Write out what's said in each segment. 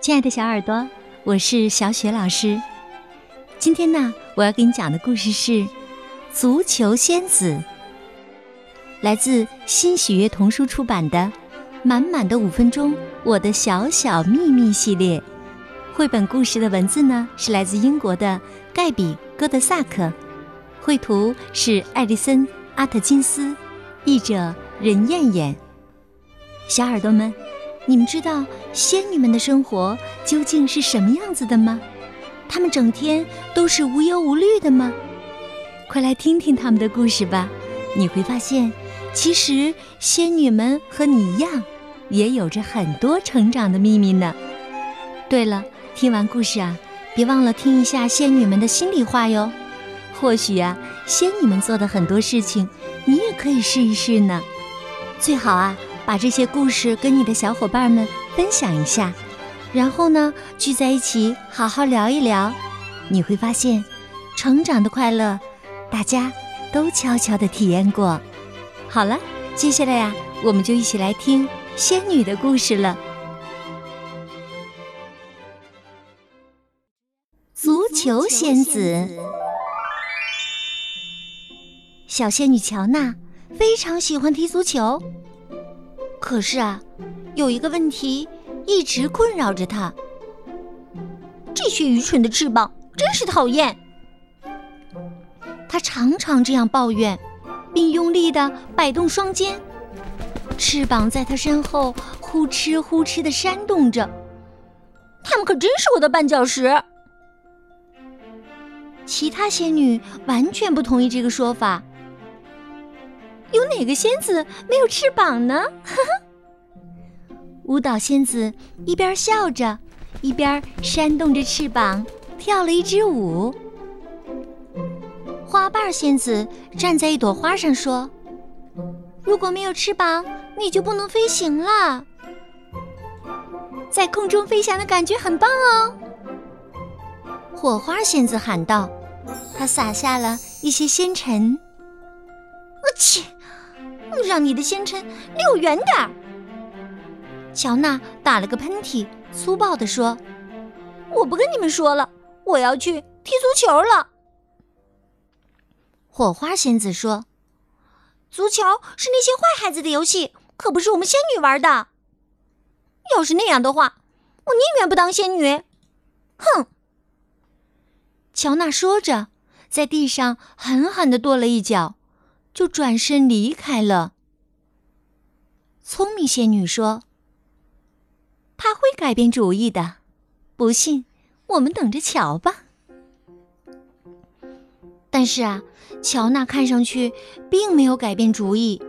亲爱的小耳朵，我是小雪老师。今天呢，我要给你讲的故事是《足球仙子》，来自新喜悦童书出版的《满满的五分钟：我的小小秘密》系列。绘本故事的文字呢，是来自英国的盖比·戈德萨克，绘图是艾丽森·阿特金斯，译者任燕燕。小耳朵们，你们知道仙女们的生活究竟是什么样子的吗？她们整天都是无忧无虑的吗？快来听听她们的故事吧！你会发现，其实仙女们和你一样，也有着很多成长的秘密呢。对了，听完故事啊，别忘了听一下仙女们的心里话哟。或许啊，仙女们做的很多事情，你也可以试一试呢。最好啊。把这些故事跟你的小伙伴们分享一下，然后呢，聚在一起好好聊一聊，你会发现，成长的快乐，大家都悄悄的体验过。好了，接下来呀，我们就一起来听仙女的故事了。足球仙子，小仙女乔娜非常喜欢踢足球。可是啊，有一个问题一直困扰着他。这些愚蠢的翅膀真是讨厌。他常常这样抱怨，并用力的摆动双肩，翅膀在他身后呼哧呼哧的扇动着。他们可真是我的绊脚石。其他仙女完全不同意这个说法。有哪个仙子没有翅膀呢？呵 呵舞蹈仙子一边笑着，一边扇动着翅膀，跳了一支舞。花瓣仙子站在一朵花上说：“如果没有翅膀，你就不能飞行了。在空中飞翔的感觉很棒哦。”火花仙子喊道：“她撒下了一些仙尘。”我去！让你的仙尘离我远点！乔娜打了个喷嚏，粗暴地说：“我不跟你们说了，我要去踢足球了。”火花仙子说：“足球是那些坏孩子的游戏，可不是我们仙女玩的。要是那样的话，我宁愿不当仙女。”哼！乔娜说着，在地上狠狠地跺了一脚。就转身离开了。聪明仙女说：“他会改变主意的，不信我们等着瞧吧。”但是啊，乔娜看上去并没有改变主意。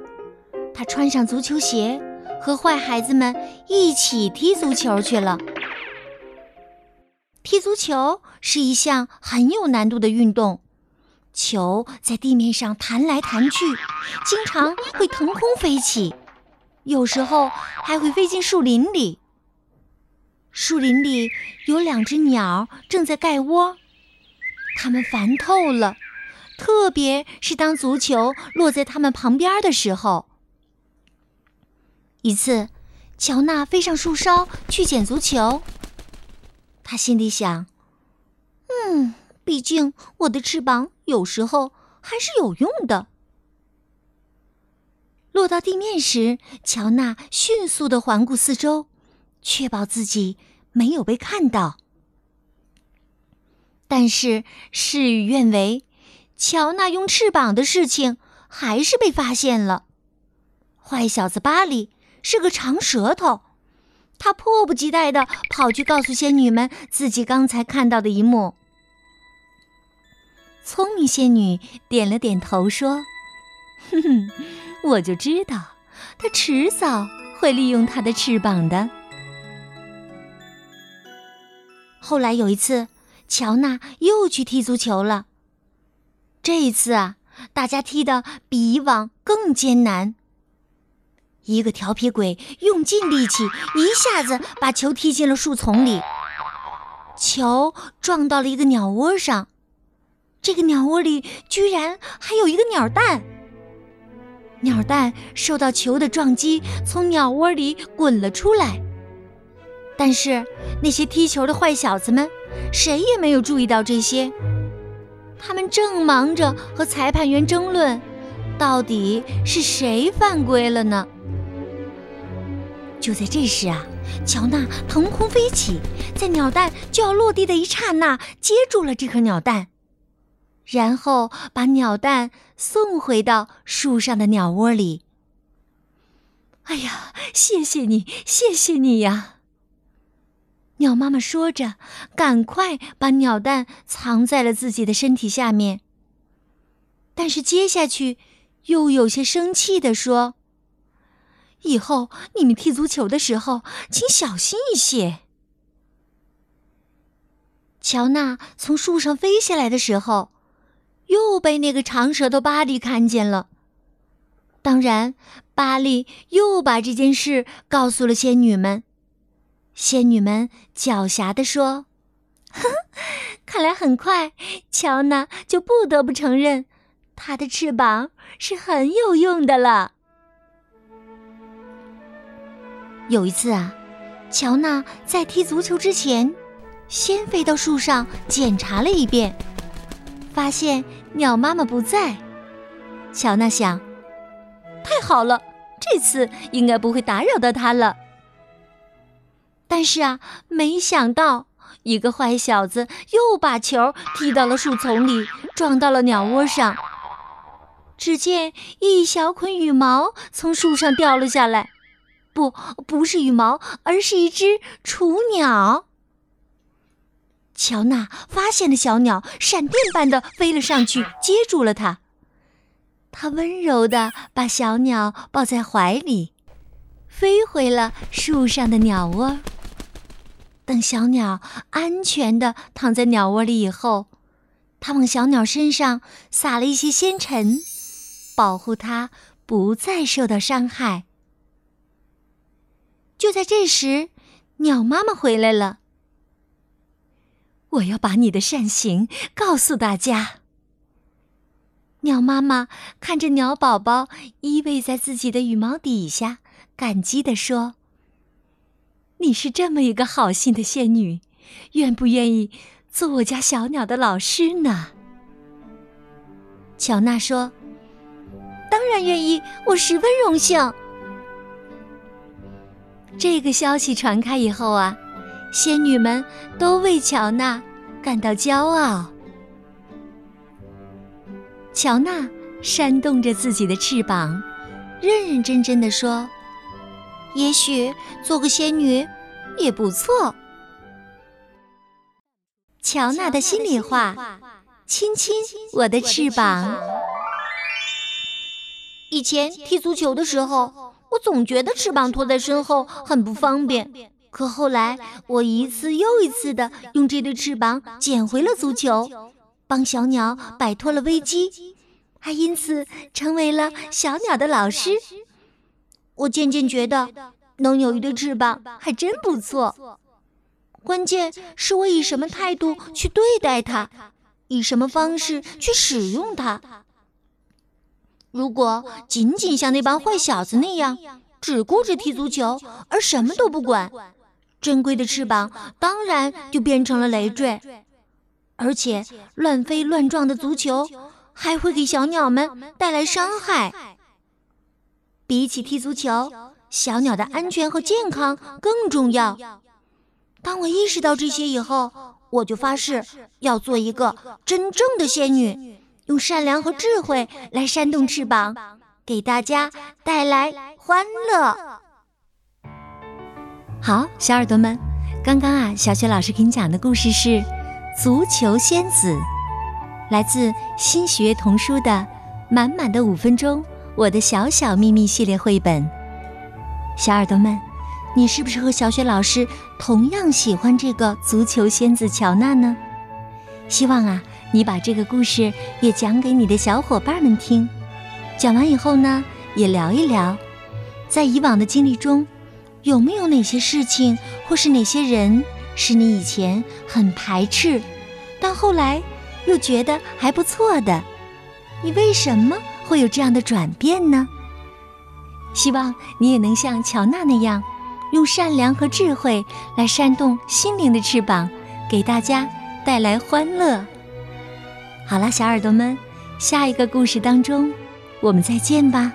她穿上足球鞋，和坏孩子们一起踢足球去了。踢足球是一项很有难度的运动。球在地面上弹来弹去，经常会腾空飞起，有时候还会飞进树林里。树林里有两只鸟正在盖窝，它们烦透了，特别是当足球落在它们旁边的时候。一次，乔娜飞上树梢去捡足球，她心里想：“嗯。”毕竟我的翅膀有时候还是有用的。落到地面时，乔娜迅速的环顾四周，确保自己没有被看到。但是事与愿违，乔娜用翅膀的事情还是被发现了。坏小子巴里是个长舌头，他迫不及待的跑去告诉仙女们自己刚才看到的一幕。聪明仙女点了点头，说：“哼哼，我就知道，他迟早会利用他的翅膀的。”后来有一次，乔娜又去踢足球了。这一次啊，大家踢得比以往更艰难。一个调皮鬼用尽力气，一下子把球踢进了树丛里，球撞到了一个鸟窝上。这个鸟窝里居然还有一个鸟蛋，鸟蛋受到球的撞击，从鸟窝里滚了出来。但是那些踢球的坏小子们，谁也没有注意到这些。他们正忙着和裁判员争论，到底是谁犯规了呢？就在这时啊，乔娜腾空飞起，在鸟蛋就要落地的一刹那，接住了这颗鸟蛋，然后把鸟蛋送回到树上的鸟窝里。哎呀，谢谢你，谢谢你呀！鸟妈妈说着，赶快把鸟蛋藏在了自己的身体下面。但是接下去，又有些生气地说：“以后你们踢足球的时候，请小心一些。”乔娜从树上飞下来的时候，又被那个长舌头巴利看见了。当然，巴利又把这件事告诉了仙女们。仙女们狡黠地说：“哼，看来很快，乔娜就不得不承认，她的翅膀是很有用的了。”有一次啊，乔娜在踢足球之前，先飞到树上检查了一遍，发现鸟妈妈不在。乔娜想：“太好了，这次应该不会打扰到它了。”但是啊，没想到一个坏小子又把球踢到了树丛里，撞到了鸟窝上。只见一小捆羽毛从树上掉了下来，不，不是羽毛，而是一只雏鸟。乔娜发现了小鸟，闪电般的飞了上去，接住了它。她温柔的把小鸟抱在怀里，飞回了树上的鸟窝。等小鸟安全的躺在鸟窝里以后，他往小鸟身上撒了一些仙尘，保护它不再受到伤害。就在这时，鸟妈妈回来了。我要把你的善行告诉大家。鸟妈妈看着鸟宝宝依偎在自己的羽毛底下，感激地说。你是这么一个好心的仙女，愿不愿意做我家小鸟的老师呢？乔娜说：“当然愿意，我十分荣幸。”这个消息传开以后啊，仙女们都为乔娜感到骄傲。乔娜扇动着自己的翅膀，认认真真的说。也许做个仙女也不错。乔娜的心里话：亲亲我的翅膀。以前踢足球的时候，我总觉得翅膀拖在身后很不方便。可后来，我一次又一次的用这对翅膀捡回了足球，帮小鸟摆脱了危机，还因此成为了小鸟的老师。我渐渐觉得，能有一对翅膀还真不错。关键是我以什么态度去对待它，以什么方式去使用它。如果仅仅像那帮坏小子那样，只顾着踢足球而什么都不管，珍贵的翅膀当然就变成了累赘。而且，乱飞乱撞的足球还会给小鸟们带来伤害。比起踢足球，小鸟的安全和健康更重要。当我意识到这些以后，我就发誓要做一个真正的仙女，用善良和智慧来扇动翅膀，给大家带来欢乐。好，小耳朵们，刚刚啊，小雪老师给你讲的故事是《足球仙子》，来自新学童书的《满满的五分钟》。我的小小秘密系列绘本，小耳朵们，你是不是和小雪老师同样喜欢这个足球仙子乔娜呢？希望啊，你把这个故事也讲给你的小伙伴们听。讲完以后呢，也聊一聊，在以往的经历中，有没有哪些事情或是哪些人是你以前很排斥，但后来又觉得还不错的？你为什么？会有这样的转变呢？希望你也能像乔娜那样，用善良和智慧来扇动心灵的翅膀，给大家带来欢乐。好了，小耳朵们，下一个故事当中，我们再见吧。